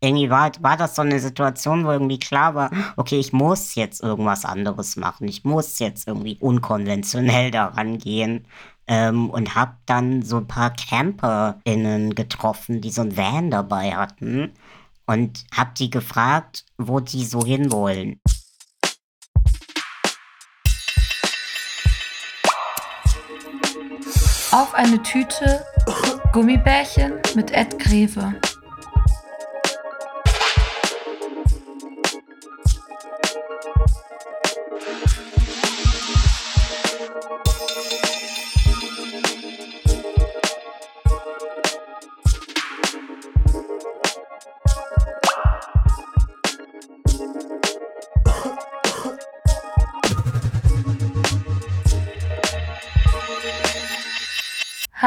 irgendwie war, war das so eine Situation, wo irgendwie klar war, okay, ich muss jetzt irgendwas anderes machen. Ich muss jetzt irgendwie unkonventionell daran gehen. Ähm, und habe dann so ein paar CamperInnen getroffen, die so ein Van dabei hatten. Und habe die gefragt, wo die so hinwollen. Auf eine Tüte Gummibärchen mit Ed Greve.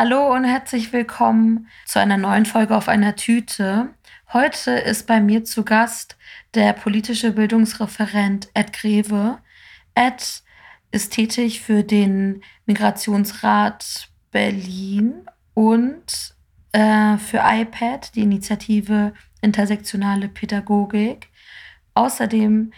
Hallo und herzlich willkommen zu einer neuen Folge auf einer Tüte. Heute ist bei mir zu Gast der politische Bildungsreferent Ed Greve. Ed ist tätig für den Migrationsrat Berlin und äh, für iPad, die Initiative Intersektionale Pädagogik. Außerdem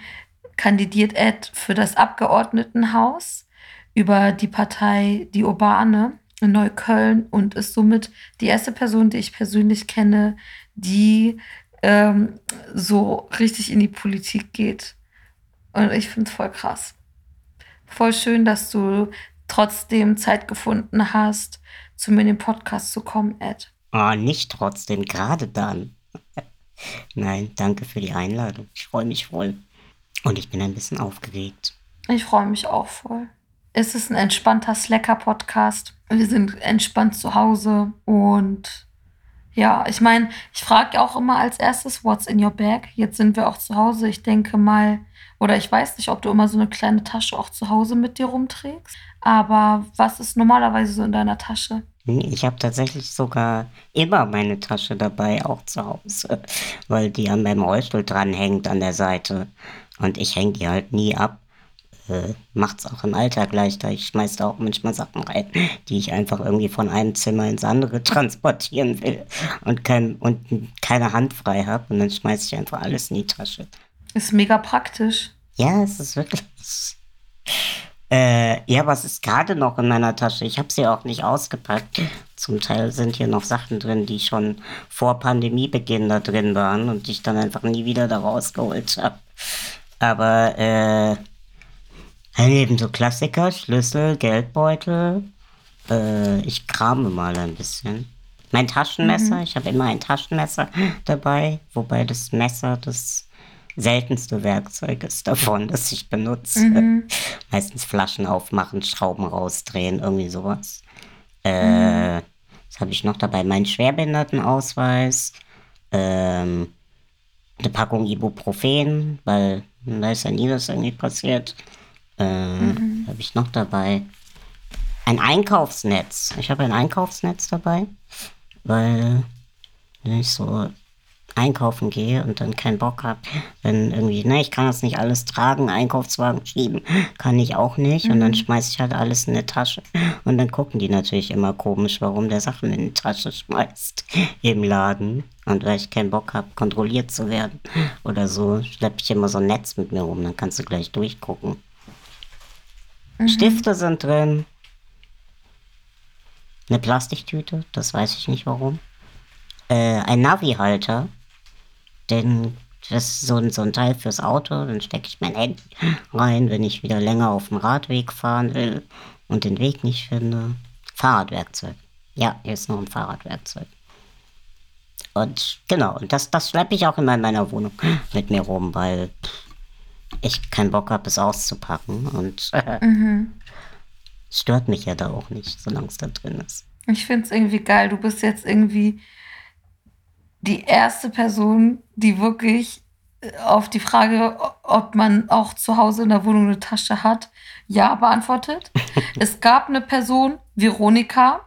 kandidiert Ed für das Abgeordnetenhaus über die Partei Die Urbane in Neukölln und ist somit die erste Person, die ich persönlich kenne, die ähm, so richtig in die Politik geht. Und ich finde es voll krass. Voll schön, dass du trotzdem Zeit gefunden hast, zu mir in den Podcast zu kommen, Ed. Oh, nicht trotzdem, gerade dann. Nein, danke für die Einladung. Ich freue mich voll. Und ich bin ein bisschen aufgeregt. Ich freue mich auch voll. Es ist ein entspannter Slacker-Podcast. Wir sind entspannt zu Hause und ja, ich meine, ich frage auch immer als erstes, what's in your bag? Jetzt sind wir auch zu Hause. Ich denke mal, oder ich weiß nicht, ob du immer so eine kleine Tasche auch zu Hause mit dir rumträgst. Aber was ist normalerweise so in deiner Tasche? Ich habe tatsächlich sogar immer meine Tasche dabei, auch zu Hause, weil die an meinem Rollstuhl dranhängt an der Seite. Und ich hänge die halt nie ab äh, macht es auch im Alltag leichter. Ich schmeiße da auch manchmal Sachen rein, die ich einfach irgendwie von einem Zimmer ins andere transportieren will und, kein, und keine Hand frei habe. Und dann schmeiße ich einfach alles in die Tasche. Ist mega praktisch. Ja, es ist wirklich. Äh, ja, was ist gerade noch in meiner Tasche? Ich habe sie auch nicht ausgepackt. Zum Teil sind hier noch Sachen drin, die schon vor Pandemiebeginn da drin waren und die ich dann einfach nie wieder da rausgeholt habe. Aber äh, Eben so Klassiker, Schlüssel, Geldbeutel. Äh, ich krame mal ein bisschen. Mein Taschenmesser, mhm. ich habe immer ein Taschenmesser dabei, wobei das Messer das seltenste Werkzeug ist davon, das ich benutze. Mhm. Meistens Flaschen aufmachen, Schrauben rausdrehen, irgendwie sowas. Äh, mhm. Was habe ich noch dabei? Mein Schwerbehindertenausweis, ähm, eine Packung Ibuprofen, weil da ist ja nie was irgendwie passiert. Äh, mhm. Habe ich noch dabei? Ein Einkaufsnetz. Ich habe ein Einkaufsnetz dabei, weil wenn ich so einkaufen gehe und dann keinen Bock habe, wenn irgendwie, ne, ich kann das nicht alles tragen, Einkaufswagen schieben, kann ich auch nicht. Mhm. Und dann mhm. schmeiße ich halt alles in eine Tasche. Und dann gucken die natürlich immer komisch, warum der Sachen in die Tasche schmeißt im Laden. Und weil ich keinen Bock habe, kontrolliert zu werden oder so, schleppe ich immer so ein Netz mit mir rum, dann kannst du gleich durchgucken. Mhm. Stifte sind drin. Eine Plastiktüte, das weiß ich nicht warum. Äh, ein Navi-Halter. Denn das ist so ein, so ein Teil fürs Auto. Dann stecke ich mein Handy rein, wenn ich wieder länger auf dem Radweg fahren will und den Weg nicht finde. Fahrradwerkzeug. Ja, hier ist noch ein Fahrradwerkzeug. Und genau, und das, das schleppe ich auch immer in meiner Wohnung mit mir rum, weil ich keinen Bock habe, es auszupacken. Und äh, mhm. stört mich ja da auch nicht, solange es da drin ist. Ich finde es irgendwie geil. Du bist jetzt irgendwie die erste Person, die wirklich äh, auf die Frage, ob man auch zu Hause in der Wohnung eine Tasche hat, ja beantwortet. es gab eine Person, Veronika,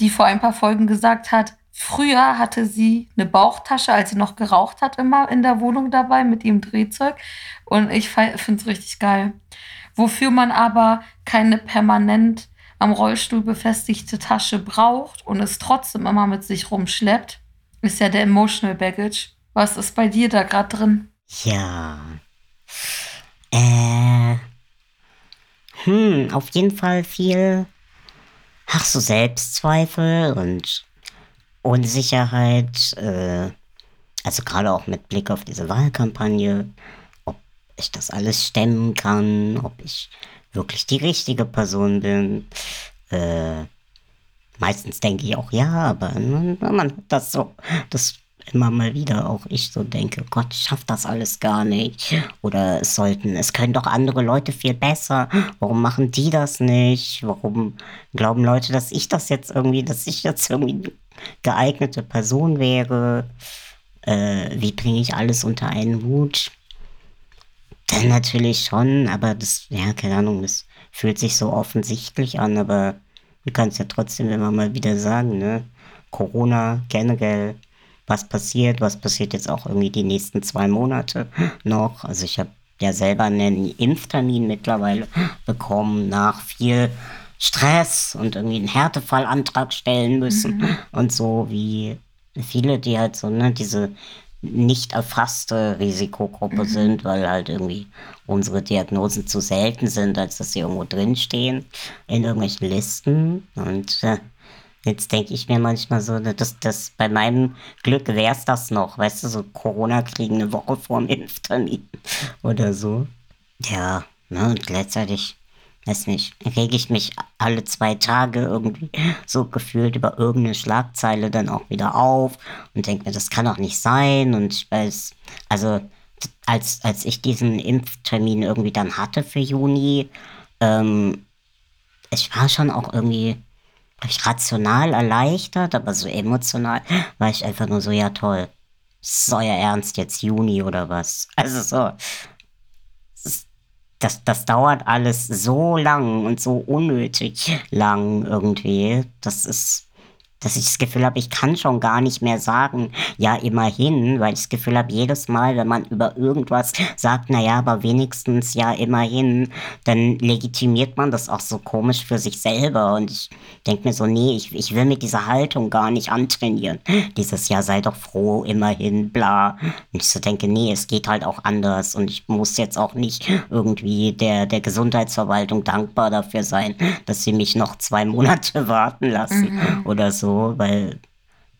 die vor ein paar Folgen gesagt hat, Früher hatte sie eine Bauchtasche, als sie noch geraucht hat, immer in der Wohnung dabei mit ihrem Drehzeug. Und ich finde es richtig geil. Wofür man aber keine permanent am Rollstuhl befestigte Tasche braucht und es trotzdem immer mit sich rumschleppt, ist ja der Emotional Baggage. Was ist bei dir da gerade drin? Ja. Äh. Hm, auf jeden Fall viel, ach so, Selbstzweifel und Unsicherheit. Äh, also gerade auch mit Blick auf diese Wahlkampagne, ob ich das alles stemmen kann, ob ich wirklich die richtige Person bin. Äh, meistens denke ich auch ja, aber man, hat das so, das immer mal wieder auch ich so denke, Gott, ich schaff das alles gar nicht. Oder es sollten, es können doch andere Leute viel besser. Warum machen die das nicht? Warum glauben Leute, dass ich das jetzt irgendwie, dass ich jetzt irgendwie geeignete Person wäre? Äh, wie bringe ich alles unter einen Hut? Dann natürlich schon, aber das, ja, keine Ahnung, das fühlt sich so offensichtlich an, aber du kannst ja trotzdem immer mal wieder sagen, ne? Corona generell was passiert, was passiert jetzt auch irgendwie die nächsten zwei Monate noch. Also ich habe ja selber einen Impftermin mittlerweile bekommen nach viel Stress und irgendwie einen Härtefallantrag stellen müssen mhm. und so wie viele, die halt so, ne, diese nicht erfasste Risikogruppe mhm. sind, weil halt irgendwie unsere Diagnosen zu selten sind, als dass sie irgendwo drinstehen in irgendwelchen Listen. Und äh, Jetzt denke ich mir manchmal so, dass das bei meinem Glück wäre es das noch, weißt du, so Corona kriegen eine Woche vor dem Impftermin oder so. Ja, ne, und gleichzeitig, weiß nicht, rege ich mich alle zwei Tage irgendwie so gefühlt über irgendeine Schlagzeile dann auch wieder auf und denke mir, das kann doch nicht sein und ich weiß, also als, als ich diesen Impftermin irgendwie dann hatte für Juni, ähm, ich war schon auch irgendwie ich rational erleichtert, aber so emotional war ich einfach nur so, ja toll. Ist euer Ernst jetzt Juni oder was? Also so. Das, das dauert alles so lang und so unnötig lang irgendwie. Das ist dass ich das Gefühl habe, ich kann schon gar nicht mehr sagen, ja, immerhin, weil ich das Gefühl habe, jedes Mal, wenn man über irgendwas sagt, naja, aber wenigstens ja, immerhin, dann legitimiert man das auch so komisch für sich selber. Und ich denke mir so, nee, ich, ich will mit dieser Haltung gar nicht antrainieren. Dieses Jahr sei doch froh, immerhin, bla. Und ich so denke, nee, es geht halt auch anders. Und ich muss jetzt auch nicht irgendwie der, der Gesundheitsverwaltung dankbar dafür sein, dass sie mich noch zwei Monate warten lassen mhm. oder so weil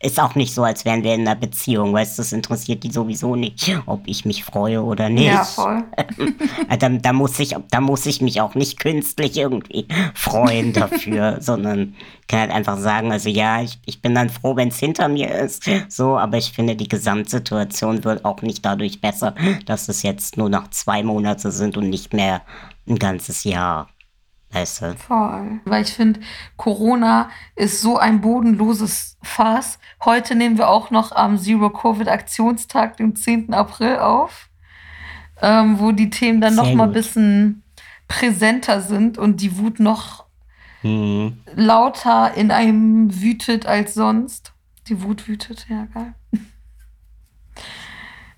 ist auch nicht so, als wären wir in einer Beziehung, weißt du, das interessiert die sowieso nicht, ob ich mich freue oder nicht. Ja, voll. da, da, muss ich, da muss ich mich auch nicht künstlich irgendwie freuen dafür, sondern kann halt einfach sagen, also ja, ich, ich bin dann froh, wenn es hinter mir ist, so, aber ich finde, die Gesamtsituation wird auch nicht dadurch besser, dass es jetzt nur noch zwei Monate sind und nicht mehr ein ganzes Jahr. Weißt du? Voll. Weil ich finde, Corona ist so ein bodenloses Fass. Heute nehmen wir auch noch am Zero-Covid-Aktionstag, dem 10. April auf, ähm, wo die Themen dann Sehr noch mal ein bisschen präsenter sind und die Wut noch mhm. lauter in einem wütet als sonst. Die Wut wütet, ja, geil.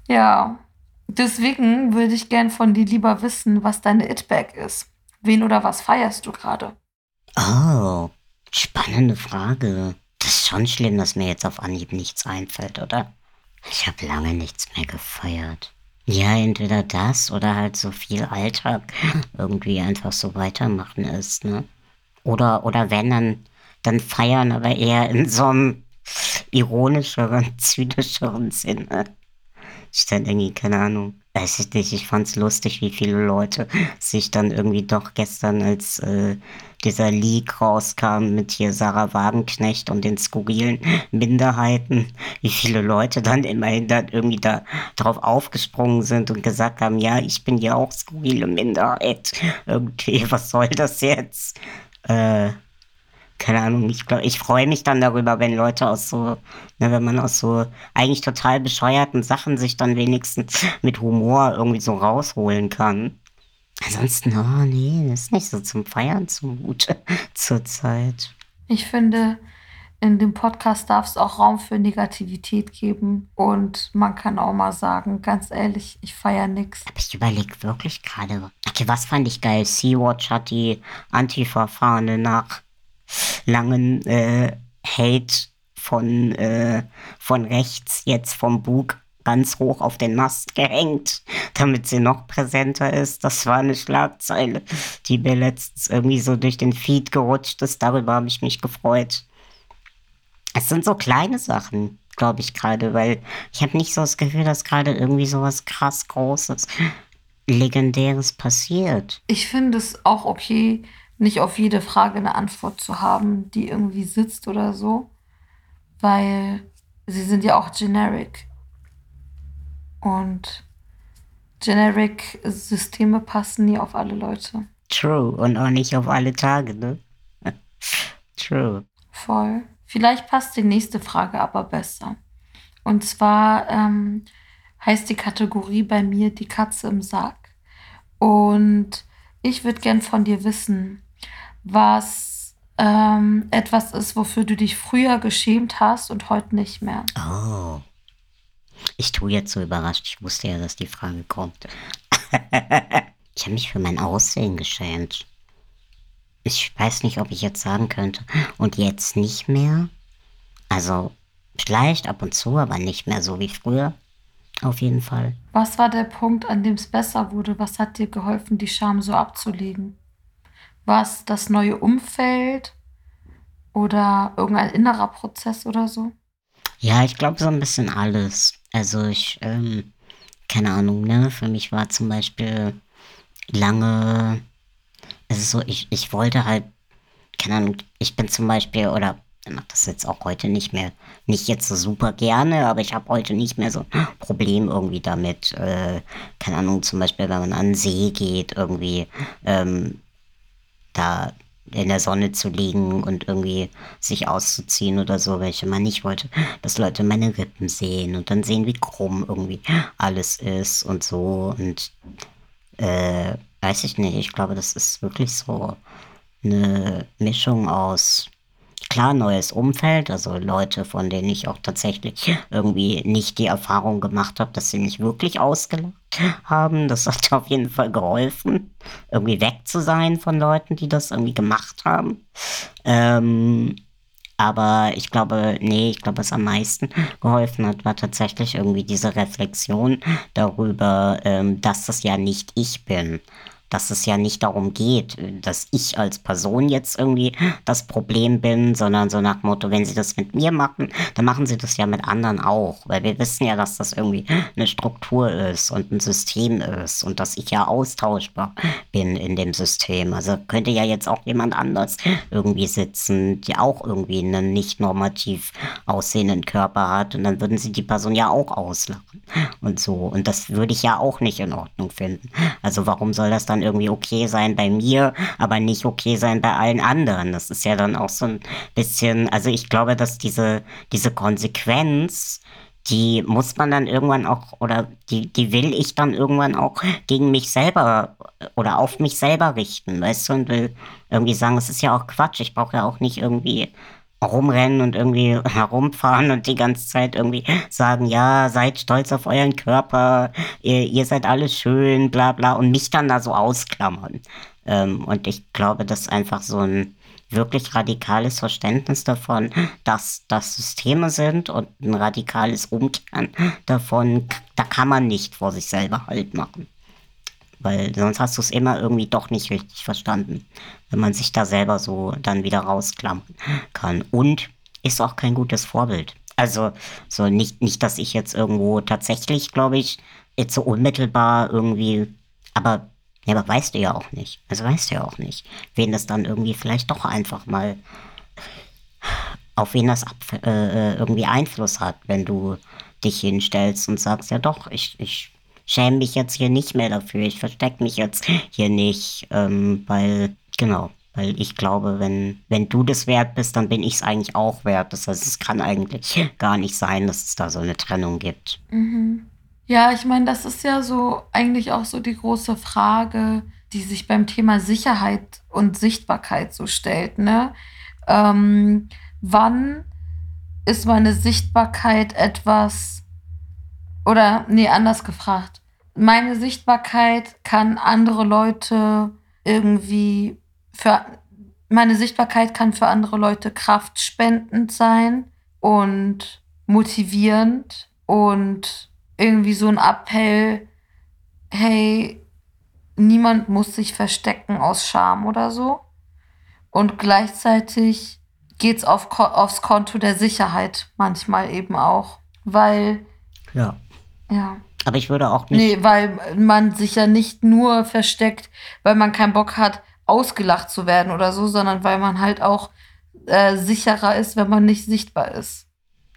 ja, deswegen würde ich gern von dir lieber wissen, was deine It-Bag ist. Wen oder was feierst du gerade? Oh, spannende Frage. Das ist schon schlimm, dass mir jetzt auf Anhieb nichts einfällt, oder? Ich habe lange nichts mehr gefeiert. Ja, entweder das oder halt so viel Alltag irgendwie einfach so weitermachen ist, ne? Oder, oder wenn, dann, dann feiern, aber eher in so einem ironischeren, zynischeren Sinne. Ich dann irgendwie, keine Ahnung. Weiß ich nicht, ich fand's lustig, wie viele Leute sich dann irgendwie doch gestern, als äh, dieser Leak rauskam mit hier Sarah Wagenknecht und den skurrilen Minderheiten, wie viele Leute dann immerhin dann irgendwie da drauf aufgesprungen sind und gesagt haben, ja, ich bin ja auch skurrile Minderheit. Irgendwie, was soll das jetzt? Äh, keine Ahnung, ich glaube, ich freue mich dann darüber, wenn Leute aus so, ne, wenn man aus so eigentlich total bescheuerten Sachen sich dann wenigstens mit Humor irgendwie so rausholen kann. Ansonsten, oh nee, das ist nicht so zum Feiern zumute zurzeit. Ich finde, in dem Podcast darf es auch Raum für Negativität geben und man kann auch mal sagen, ganz ehrlich, ich feiere nichts. Aber ich überlege wirklich gerade, okay, was fand ich geil? Sea-Watch hat die Antifa-Fahne nach langen äh, Hate von, äh, von rechts jetzt vom Bug ganz hoch auf den Mast gehängt, damit sie noch präsenter ist. Das war eine Schlagzeile, die mir letztens irgendwie so durch den Feed gerutscht ist. Darüber habe ich mich gefreut. Es sind so kleine Sachen, glaube ich gerade, weil ich habe nicht so das Gefühl, dass gerade irgendwie so was krass Großes, Legendäres passiert. Ich finde es auch okay, nicht auf jede Frage eine Antwort zu haben, die irgendwie sitzt oder so, weil sie sind ja auch generic. Und generic Systeme passen nie auf alle Leute. True. Und auch nicht auf alle Tage, ne? True. Voll. Vielleicht passt die nächste Frage aber besser. Und zwar ähm, heißt die Kategorie bei mir die Katze im Sack. Und ich würde gern von dir wissen, was ähm, etwas ist, wofür du dich früher geschämt hast und heute nicht mehr. Oh. Ich tue jetzt so überrascht. Ich wusste ja, dass die Frage kommt. ich habe mich für mein Aussehen geschämt. Ich weiß nicht, ob ich jetzt sagen könnte. Und jetzt nicht mehr? Also, vielleicht ab und zu, aber nicht mehr so wie früher. Auf jeden Fall. Was war der Punkt, an dem es besser wurde? Was hat dir geholfen, die Scham so abzulegen? War es das neue Umfeld oder irgendein innerer Prozess oder so? Ja, ich glaube so ein bisschen alles. Also ich, ähm, keine Ahnung, ne? Für mich war zum Beispiel lange, es ist so, ich, ich wollte halt, keine Ahnung, ich bin zum Beispiel, oder ich mache das jetzt auch heute nicht mehr, nicht jetzt so super gerne, aber ich habe heute nicht mehr so ein Problem irgendwie damit, äh, keine Ahnung, zum Beispiel, wenn man an den See geht, irgendwie, ähm, da in der Sonne zu liegen und irgendwie sich auszuziehen oder so, welche man nicht wollte, dass Leute meine Rippen sehen und dann sehen, wie krumm irgendwie alles ist und so. Und äh, weiß ich nicht, ich glaube, das ist wirklich so eine Mischung aus klar neues Umfeld, also Leute, von denen ich auch tatsächlich irgendwie nicht die Erfahrung gemacht habe, dass sie mich wirklich ausgelacht haben. Das hat auf jeden Fall geholfen, irgendwie weg zu sein von Leuten, die das irgendwie gemacht haben. Ähm, aber ich glaube, nee, ich glaube, was am meisten geholfen hat, war tatsächlich irgendwie diese Reflexion darüber, ähm, dass das ja nicht ich bin dass es ja nicht darum geht, dass ich als Person jetzt irgendwie das Problem bin, sondern so nach Motto, wenn sie das mit mir machen, dann machen sie das ja mit anderen auch. Weil wir wissen ja, dass das irgendwie eine Struktur ist und ein System ist und dass ich ja austauschbar bin in dem System. Also könnte ja jetzt auch jemand anders irgendwie sitzen, die auch irgendwie einen nicht normativ aussehenden Körper hat und dann würden sie die Person ja auch auslachen und so. Und das würde ich ja auch nicht in Ordnung finden. Also warum soll das dann irgendwie okay sein bei mir, aber nicht okay sein bei allen anderen. Das ist ja dann auch so ein bisschen, also ich glaube, dass diese, diese Konsequenz, die muss man dann irgendwann auch, oder die, die will ich dann irgendwann auch gegen mich selber oder auf mich selber richten, weißt du, und will irgendwie sagen, es ist ja auch Quatsch, ich brauche ja auch nicht irgendwie rumrennen und irgendwie herumfahren und die ganze Zeit irgendwie sagen, ja, seid stolz auf euren Körper, ihr, ihr seid alles schön, bla bla, und mich dann da so ausklammern. Ähm, und ich glaube, das ist einfach so ein wirklich radikales Verständnis davon, dass das Systeme sind und ein radikales Umkehren davon, da kann man nicht vor sich selber halt machen weil sonst hast du es immer irgendwie doch nicht richtig verstanden, wenn man sich da selber so dann wieder rausklammern kann. Und ist auch kein gutes Vorbild. Also so nicht, nicht, dass ich jetzt irgendwo tatsächlich, glaube ich, jetzt so unmittelbar irgendwie, aber ja, aber weißt du ja auch nicht. Also weißt du ja auch nicht, wen das dann irgendwie vielleicht doch einfach mal auf wen das ab, äh, irgendwie Einfluss hat, wenn du dich hinstellst und sagst, ja doch, ich, ich schäme mich jetzt hier nicht mehr dafür. Ich verstecke mich jetzt hier nicht, ähm, weil, genau, weil ich glaube, wenn, wenn du das wert bist, dann bin ich es eigentlich auch wert. Das heißt, es kann eigentlich gar nicht sein, dass es da so eine Trennung gibt. Mhm. Ja, ich meine, das ist ja so eigentlich auch so die große Frage, die sich beim Thema Sicherheit und Sichtbarkeit so stellt. Ne? Ähm, wann ist meine Sichtbarkeit etwas, oder, nee, anders gefragt. Meine Sichtbarkeit kann andere Leute irgendwie für meine Sichtbarkeit kann für andere Leute kraftspendend sein und motivierend und irgendwie so ein Appell, hey, niemand muss sich verstecken aus Scham oder so. Und gleichzeitig geht es auf, aufs Konto der Sicherheit manchmal eben auch, weil. Ja. Ja. Aber ich würde auch nicht. Nee, weil man sich ja nicht nur versteckt, weil man keinen Bock hat, ausgelacht zu werden oder so, sondern weil man halt auch äh, sicherer ist, wenn man nicht sichtbar ist.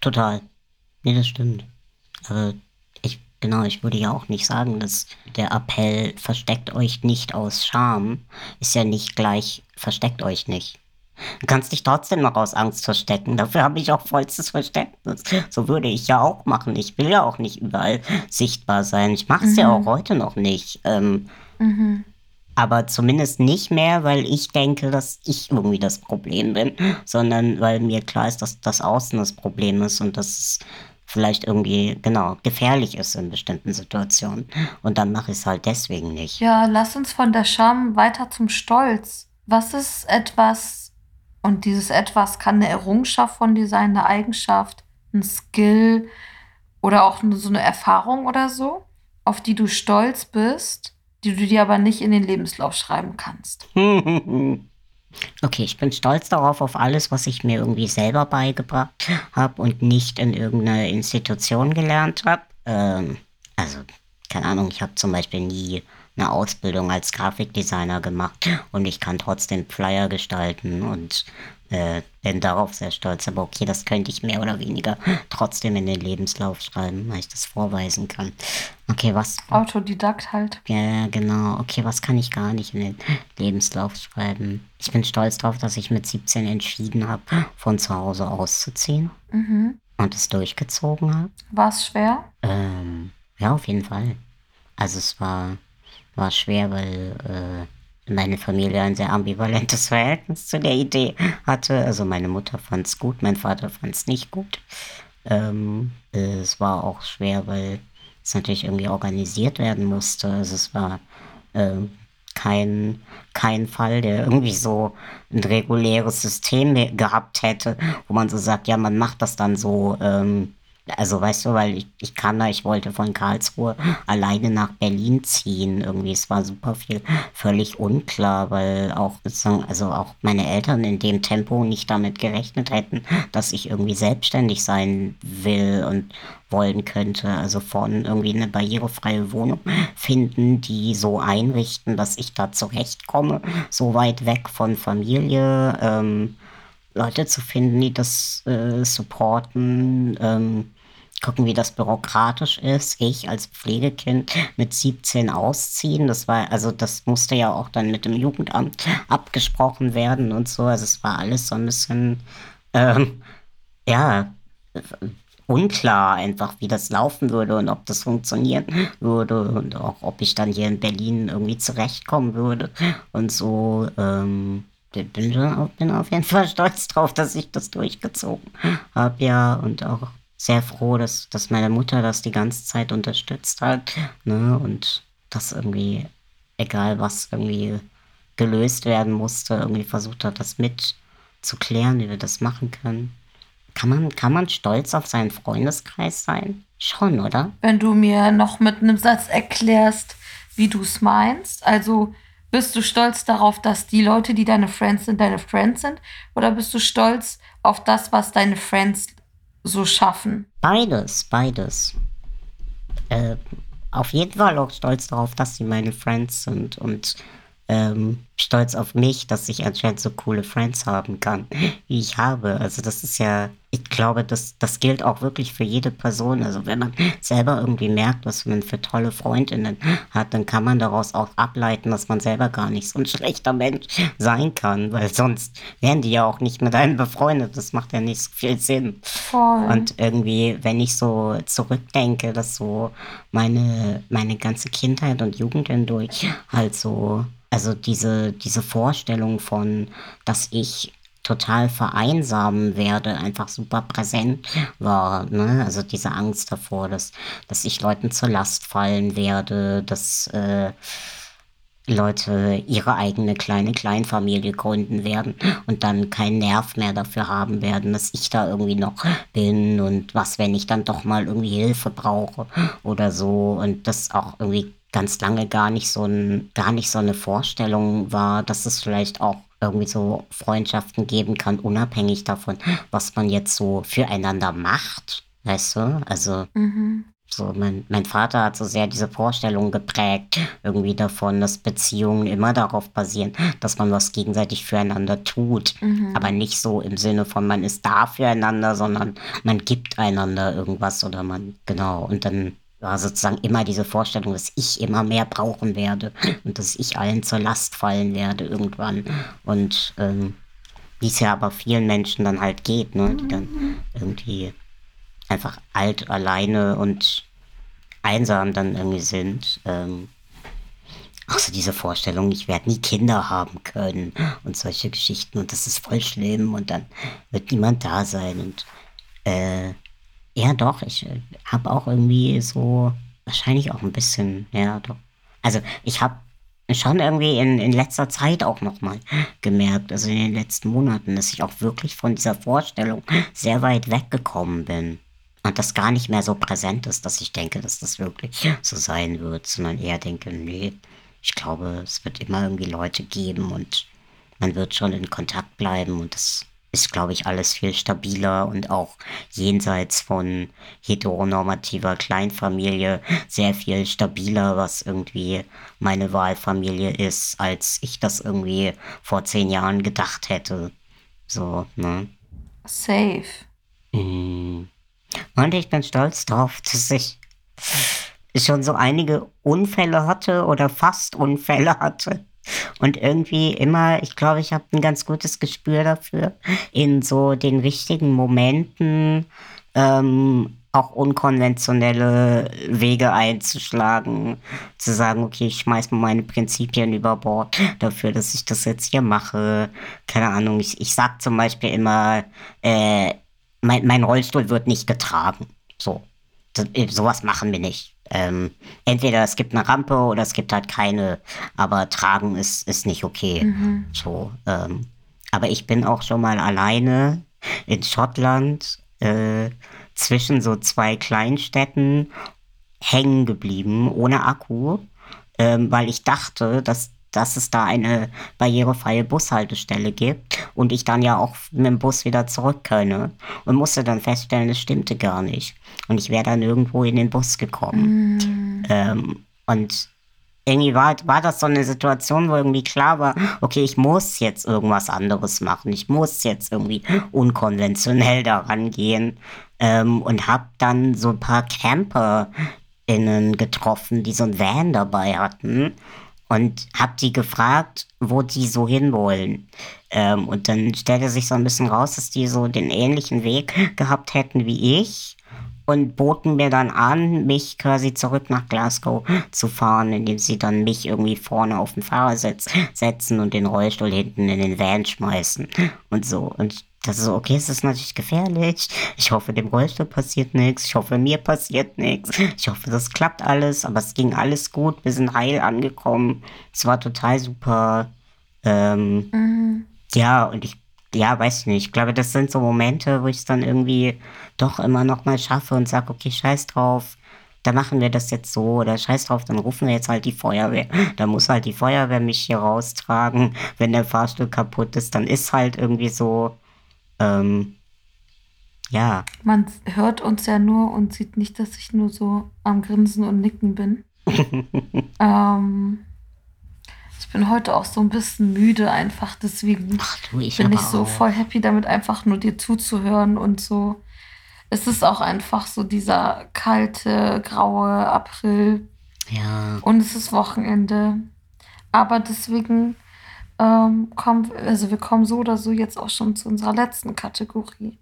Total. Nee, das stimmt. Aber ich, genau, ich würde ja auch nicht sagen, dass der Appell versteckt euch nicht aus Scham ist ja nicht gleich versteckt euch nicht. Du kannst dich trotzdem noch aus Angst verstecken. Dafür habe ich auch vollstes Verständnis. So würde ich ja auch machen. Ich will ja auch nicht überall sichtbar sein. Ich mache es mhm. ja auch heute noch nicht. Ähm, mhm. Aber zumindest nicht mehr, weil ich denke, dass ich irgendwie das Problem bin, sondern weil mir klar ist, dass das Außen das Problem ist und dass es vielleicht irgendwie, genau, gefährlich ist in bestimmten Situationen. Und dann mache ich es halt deswegen nicht. Ja, lass uns von der Scham weiter zum Stolz. Was ist etwas, und dieses Etwas kann eine Errungenschaft von dir sein, eine Eigenschaft, ein Skill oder auch so eine Erfahrung oder so, auf die du stolz bist, die du dir aber nicht in den Lebenslauf schreiben kannst. Okay, ich bin stolz darauf, auf alles, was ich mir irgendwie selber beigebracht habe und nicht in irgendeiner Institution gelernt habe. Ähm, also, keine Ahnung, ich habe zum Beispiel nie eine Ausbildung als Grafikdesigner gemacht und ich kann trotzdem Flyer gestalten und äh, bin darauf sehr stolz. Aber okay, das könnte ich mehr oder weniger trotzdem in den Lebenslauf schreiben, weil ich das vorweisen kann. Okay, was? Autodidakt halt. Ja, genau. Okay, was kann ich gar nicht in den Lebenslauf schreiben? Ich bin stolz darauf, dass ich mit 17 entschieden habe, von zu Hause auszuziehen. Mhm. Und es durchgezogen habe. War es schwer? Ähm, ja, auf jeden Fall. Also es war war schwer, weil äh, meine Familie ein sehr ambivalentes Verhältnis zu der Idee hatte. Also meine Mutter fand es gut, mein Vater fand es nicht gut. Ähm, es war auch schwer, weil es natürlich irgendwie organisiert werden musste. Also es war äh, kein, kein Fall, der irgendwie so ein reguläres System gehabt hätte, wo man so sagt, ja, man macht das dann so. Ähm, also weißt du, weil ich, ich kann da, ich wollte von Karlsruhe alleine nach Berlin ziehen. Irgendwie, es war super viel völlig unklar, weil auch also auch meine Eltern in dem Tempo nicht damit gerechnet hätten, dass ich irgendwie selbstständig sein will und wollen könnte. Also von irgendwie eine barrierefreie Wohnung finden, die so einrichten, dass ich da zurechtkomme, so weit weg von Familie. Ähm, Leute zu finden, die das äh, supporten. Ähm, gucken, wie das bürokratisch ist. Ich als Pflegekind mit 17 ausziehen. Das war, also das musste ja auch dann mit dem Jugendamt abgesprochen werden und so. Also es war alles so ein bisschen, ähm, ja, unklar einfach, wie das laufen würde und ob das funktionieren würde und auch ob ich dann hier in Berlin irgendwie zurechtkommen würde und so. Ähm, bin, bin auf jeden Fall stolz drauf, dass ich das durchgezogen habe, ja, und auch sehr froh, dass, dass meine Mutter das die ganze Zeit unterstützt hat. Ne? Und das irgendwie, egal was irgendwie gelöst werden musste, irgendwie versucht hat, das mit zu klären, wie wir das machen können. Kann man, kann man stolz auf seinen Freundeskreis sein? Schon, oder? Wenn du mir noch mit einem Satz erklärst, wie du es meinst. Also bist du stolz darauf, dass die Leute, die deine Friends sind, deine Friends sind? Oder bist du stolz auf das, was deine Friends so schaffen? Beides, beides. Äh, auf jeden Fall auch stolz darauf, dass sie meine Friends sind und ähm, stolz auf mich, dass ich anscheinend so coole Friends haben kann, wie ich habe. Also das ist ja, ich glaube, das, das gilt auch wirklich für jede Person. Also wenn man selber irgendwie merkt, was man für tolle Freundinnen hat, dann kann man daraus auch ableiten, dass man selber gar nicht so ein schlechter Mensch sein kann, weil sonst wären die ja auch nicht mit einem befreundet. Das macht ja nicht so viel Sinn. Voll. Und irgendwie, wenn ich so zurückdenke, dass so meine, meine ganze Kindheit und Jugend hindurch halt so also diese, diese Vorstellung von, dass ich total vereinsamen werde, einfach super präsent war. Ne? Also diese Angst davor, dass, dass ich Leuten zur Last fallen werde, dass, äh, Leute ihre eigene kleine Kleinfamilie gründen werden und dann keinen Nerv mehr dafür haben werden, dass ich da irgendwie noch bin und was, wenn ich dann doch mal irgendwie Hilfe brauche oder so und das auch irgendwie ganz lange gar nicht so ein, gar nicht so eine Vorstellung war, dass es vielleicht auch irgendwie so Freundschaften geben kann, unabhängig davon, was man jetzt so füreinander macht. Weißt du? Also Mhm. so, mein, mein Vater hat so sehr diese Vorstellung geprägt, irgendwie davon, dass Beziehungen immer darauf basieren, dass man was gegenseitig füreinander tut. Mhm. Aber nicht so im Sinne von, man ist da füreinander, sondern man gibt einander irgendwas oder man, genau. Und dann war sozusagen immer diese Vorstellung, dass ich immer mehr brauchen werde und dass ich allen zur Last fallen werde irgendwann. Und ähm, wie es ja aber vielen Menschen dann halt geht, ne, die dann irgendwie einfach alt, alleine und einsam dann irgendwie sind. Ähm, auch so diese Vorstellung, ich werde nie Kinder haben können und solche Geschichten und das ist voll schlimm und dann wird niemand da sein und äh, ja doch, ich äh, habe auch irgendwie so wahrscheinlich auch ein bisschen, ja doch. Also ich habe schon irgendwie in, in letzter Zeit auch nochmal gemerkt, also in den letzten Monaten, dass ich auch wirklich von dieser Vorstellung sehr weit weggekommen bin. Und das gar nicht mehr so präsent ist, dass ich denke, dass das wirklich so sein wird, sondern eher denke, nee, ich glaube, es wird immer irgendwie Leute geben und man wird schon in Kontakt bleiben und das ist, glaube ich, alles viel stabiler und auch jenseits von heteronormativer Kleinfamilie sehr viel stabiler, was irgendwie meine Wahlfamilie ist, als ich das irgendwie vor zehn Jahren gedacht hätte. So, ne? Safe. Mm. Und ich bin stolz drauf, dass ich schon so einige Unfälle hatte oder fast Unfälle hatte. Und irgendwie immer, ich glaube, ich habe ein ganz gutes Gespür dafür, in so den richtigen Momenten ähm, auch unkonventionelle Wege einzuschlagen, zu sagen, okay, ich schmeiß mal meine Prinzipien über Bord dafür, dass ich das jetzt hier mache. Keine Ahnung, ich, ich sag zum Beispiel immer, äh, mein, mein Rollstuhl wird nicht getragen. So. Das, sowas machen wir nicht. Ähm, entweder es gibt eine Rampe oder es gibt halt keine, aber tragen ist, ist nicht okay. Mhm. So, ähm, aber ich bin auch schon mal alleine in Schottland äh, zwischen so zwei Kleinstädten hängen geblieben, ohne Akku, ähm, weil ich dachte, dass, dass es da eine barrierefreie Bushaltestelle gibt und ich dann ja auch mit dem Bus wieder zurück könne und musste dann feststellen, es stimmte gar nicht. Und ich wäre dann irgendwo in den Bus gekommen. Mhm. Ähm, und irgendwie war, war das so eine Situation, wo irgendwie klar war, okay, ich muss jetzt irgendwas anderes machen. Ich muss jetzt irgendwie unkonventionell daran gehen. Ähm, und habe dann so ein paar CamperInnen getroffen, die so ein Van dabei hatten. Und habe die gefragt, wo die so hinwollen. Ähm, und dann stellte sich so ein bisschen raus, dass die so den ähnlichen Weg gehabt hätten wie ich und boten mir dann an, mich quasi zurück nach Glasgow zu fahren, indem sie dann mich irgendwie vorne auf den Fahrersitz setzen und den Rollstuhl hinten in den Van schmeißen und so. Und das ist okay, es ist natürlich gefährlich. Ich hoffe, dem Rollstuhl passiert nichts. Ich hoffe, mir passiert nichts. Ich hoffe, das klappt alles. Aber es ging alles gut. Wir sind heil angekommen. Es war total super. Ähm, Mhm. ja, und ich, ja, weiß ich nicht. Ich glaube, das sind so Momente, wo ich es dann irgendwie doch immer noch mal schaffe und sage, okay, scheiß drauf. Da machen wir das jetzt so oder scheiß drauf, dann rufen wir jetzt halt die Feuerwehr. Da muss halt die Feuerwehr mich hier raustragen. Wenn der Fahrstuhl kaputt ist, dann ist halt irgendwie so, ähm, ja, Man hört uns ja nur und sieht nicht, dass ich nur so am Grinsen und Nicken bin. ähm, ich bin heute auch so ein bisschen müde einfach, deswegen ach du, ich bin ich so auch. voll happy damit, einfach nur dir zuzuhören und so. Es ist auch einfach so dieser kalte, graue April Ja, und es ist Wochenende. Aber deswegen ähm, kommen, also wir kommen so oder so jetzt auch schon zu unserer letzten Kategorie.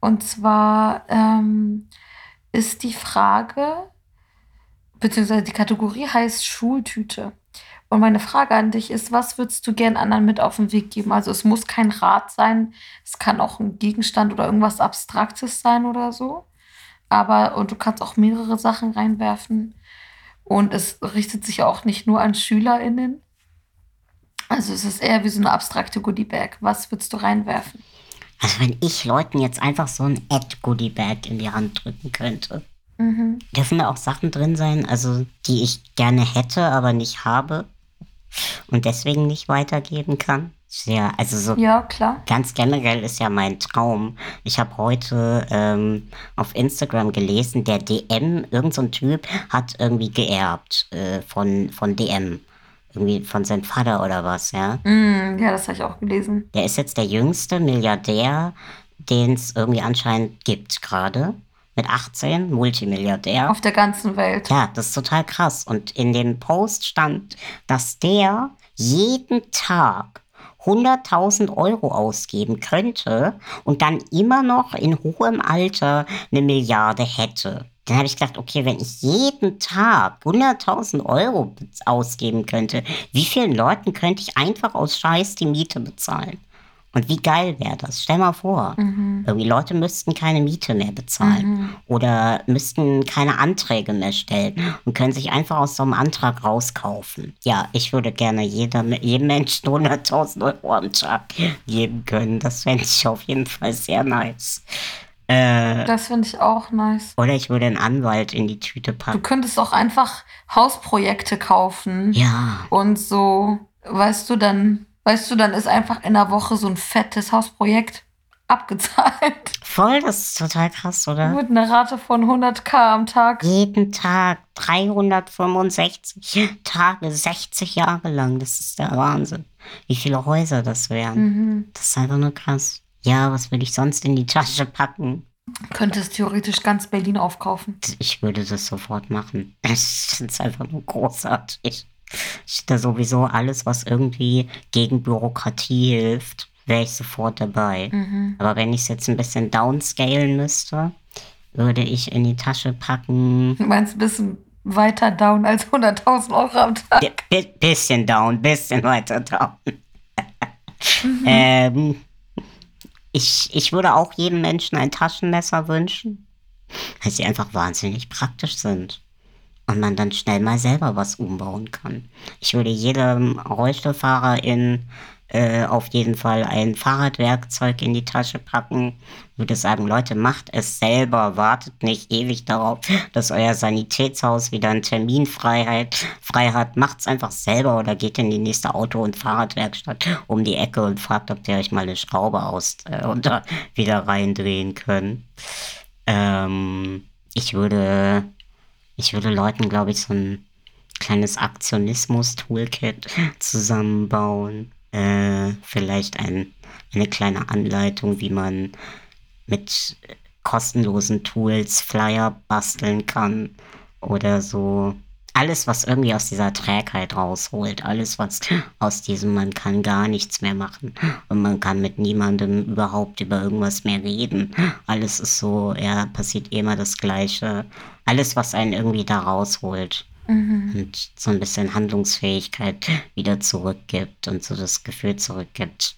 Und zwar ähm, ist die Frage, beziehungsweise die Kategorie heißt Schultüte. Und meine Frage an dich ist, was würdest du gern anderen mit auf den Weg geben? Also es muss kein Rat sein, es kann auch ein Gegenstand oder irgendwas Abstraktes sein oder so. Aber und du kannst auch mehrere Sachen reinwerfen. Und es richtet sich auch nicht nur an SchülerInnen. Also es ist eher wie so eine abstrakte Goodie-Bag. Was würdest du reinwerfen? Also wenn ich Leuten jetzt einfach so ein Ad-Goodie-Bag in die Hand drücken könnte. Mhm. Dürfen da auch Sachen drin sein, also die ich gerne hätte, aber nicht habe und deswegen nicht weitergeben kann? Ja, also so Ja, klar. ganz generell ist ja mein Traum. Ich habe heute ähm, auf Instagram gelesen, der DM, irgend so Typ, hat irgendwie geerbt äh, von, von DM. Irgendwie von seinem Vater oder was, ja. Mm, ja, das habe ich auch gelesen. Der ist jetzt der jüngste Milliardär, den es irgendwie anscheinend gibt gerade. Mit 18, Multimilliardär. Auf der ganzen Welt. Ja, das ist total krass. Und in dem Post stand, dass der jeden Tag 100.000 Euro ausgeben könnte und dann immer noch in hohem Alter eine Milliarde hätte. Dann habe ich gedacht, okay, wenn ich jeden Tag 100.000 Euro ausgeben könnte, wie vielen Leuten könnte ich einfach aus Scheiß die Miete bezahlen? Und wie geil wäre das? Stell mal vor, irgendwie Leute müssten keine Miete mehr bezahlen oder müssten keine Anträge mehr stellen und können sich einfach aus so einem Antrag rauskaufen. Ja, ich würde gerne jeder, jedem Menschen 100.000 Euro am Tag geben können. Das fände ich auf jeden Fall sehr nice. Äh, Das finde ich auch nice. oder ich würde einen Anwalt in die Tüte Du packen. könntest auch einfach Hausprojekte kaufen Ja, und so, weißt du, dann, weißt du, dann ist einfach in der Woche so ein fettes Hausprojekt abgezahlt. voll, das ist total krass, oder? Mit einer Rate von 100k am Tag. Jeden Tag 365 Tage, 60 Jahre lang. Das ist der Wahnsinn. Wie viele Häuser das wären. Mhm. Das ist einfach nur krass. Ja, was würde ich sonst in die Tasche packen? Könntest theoretisch ganz Berlin aufkaufen. Ich würde das sofort machen. Es ist einfach nur großartig. Ich da sowieso alles, was irgendwie gegen Bürokratie hilft, wäre ich sofort dabei. Mhm. Aber wenn ich es jetzt ein bisschen downscalen müsste, würde ich in die Tasche packen. Du meinst ein bisschen weiter down als 100.000 Euro am Tag. Bi bisschen down, bisschen weiter down. ähm, ich, ich würde auch jedem Menschen ein Taschenmesser wünschen, weil sie einfach wahnsinnig praktisch sind. Und man dann schnell mal selber was umbauen kann. Ich würde jedem Rollstuhlfahrerin äh, auf jeden Fall ein Fahrradwerkzeug in die Tasche packen. Würde sagen, Leute, macht es selber. Wartet nicht ewig darauf, dass euer Sanitätshaus wieder einen Terminfreiheit frei hat. Macht's einfach selber oder geht in die nächste Auto- und Fahrradwerkstatt um die Ecke und fragt, ob ihr euch mal eine Schraube aus äh, da wieder reindrehen können. Ähm, ich würde, ich würde Leuten, glaube ich, so ein kleines Aktionismus-Toolkit zusammenbauen. Äh, vielleicht ein, eine kleine Anleitung, wie man mit kostenlosen Tools Flyer basteln kann oder so. Alles, was irgendwie aus dieser Trägheit rausholt, alles, was aus diesem man kann gar nichts mehr machen und man kann mit niemandem überhaupt über irgendwas mehr reden. Alles ist so, ja, passiert immer das Gleiche. Alles, was einen irgendwie da rausholt und so ein bisschen Handlungsfähigkeit wieder zurückgibt und so das Gefühl zurückgibt.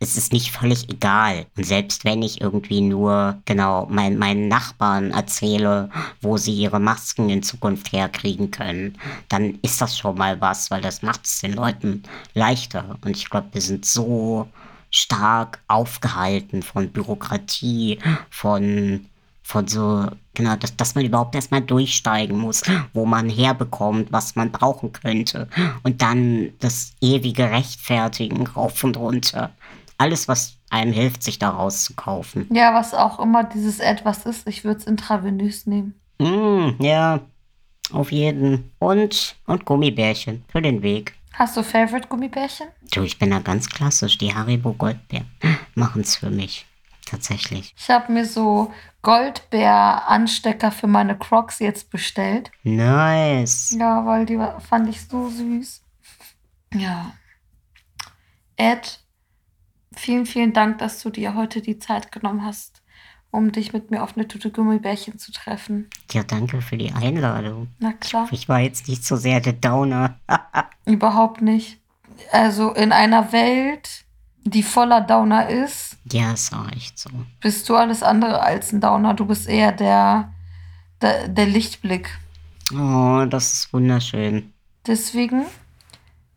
Es ist nicht völlig egal. Und selbst wenn ich irgendwie nur, genau, mein, meinen Nachbarn erzähle, wo sie ihre Masken in Zukunft herkriegen können, dann ist das schon mal was, weil das macht es den Leuten leichter. Und ich glaube, wir sind so stark aufgehalten von Bürokratie, von von so, genau, dass, dass man überhaupt erstmal durchsteigen muss, wo man herbekommt, was man brauchen könnte. Und dann das ewige Rechtfertigen rauf und runter. Alles, was einem hilft, sich da rauszukaufen. Ja, was auch immer dieses etwas ist, ich würde es intravenös nehmen. Mm, ja, auf jeden. Und, und Gummibärchen für den Weg. Hast du Favorite Gummibärchen? Du, ich bin da ganz klassisch. Die Haribo Goldbeeren machen's für mich. Tatsächlich. Ich habe mir so Goldbeer-Anstecker für meine Crocs jetzt bestellt. Nice. Ja, weil die fand ich so süß. Ja. Ed, vielen, vielen Dank, dass du dir heute die Zeit genommen hast, um dich mit mir auf eine Tüte Gummibärchen zu treffen. Ja, danke für die Einladung. Na klar, Ich war jetzt nicht so sehr der Downer. überhaupt nicht. Also in einer Welt, die voller Downer ist, ja, ist auch echt so. bist du alles andere als ein Downer. Du bist eher der, der, der Lichtblick. Oh, das ist wunderschön. Deswegen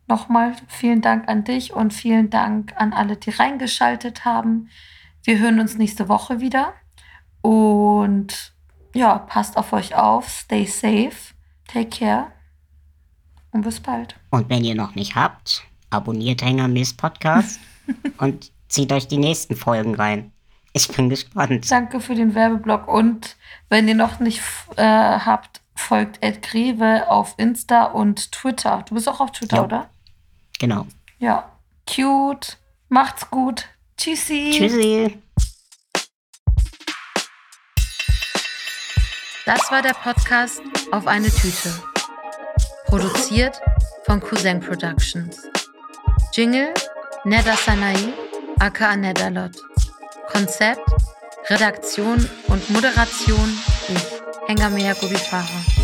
nochmal vielen Dank an dich und vielen Dank an alle, die reingeschaltet haben. Wir hören uns nächste Woche wieder. Und ja, passt auf euch auf, stay safe, take care und bis bald. Und wenn ihr noch nicht habt, abonniert Hänger Miss Podcast und zieht euch die nächsten Folgen rein. Ich bin gespannt. Danke für den Werbeblock und wenn ihr noch nicht äh, habt, folgt Ed Greve auf Insta und Twitter. Du bist auch auf Twitter, Ja. oder? Genau. Ja. Cute. Macht's gut. Tschüssi. Tschüssi. Das war der Podcast auf eine Tüte. Produziert von Cousin Productions. Jingle Neda Sanai, aka Nedalot. Konzept, Redaktion und Moderation ich, Hengamea Gubifara.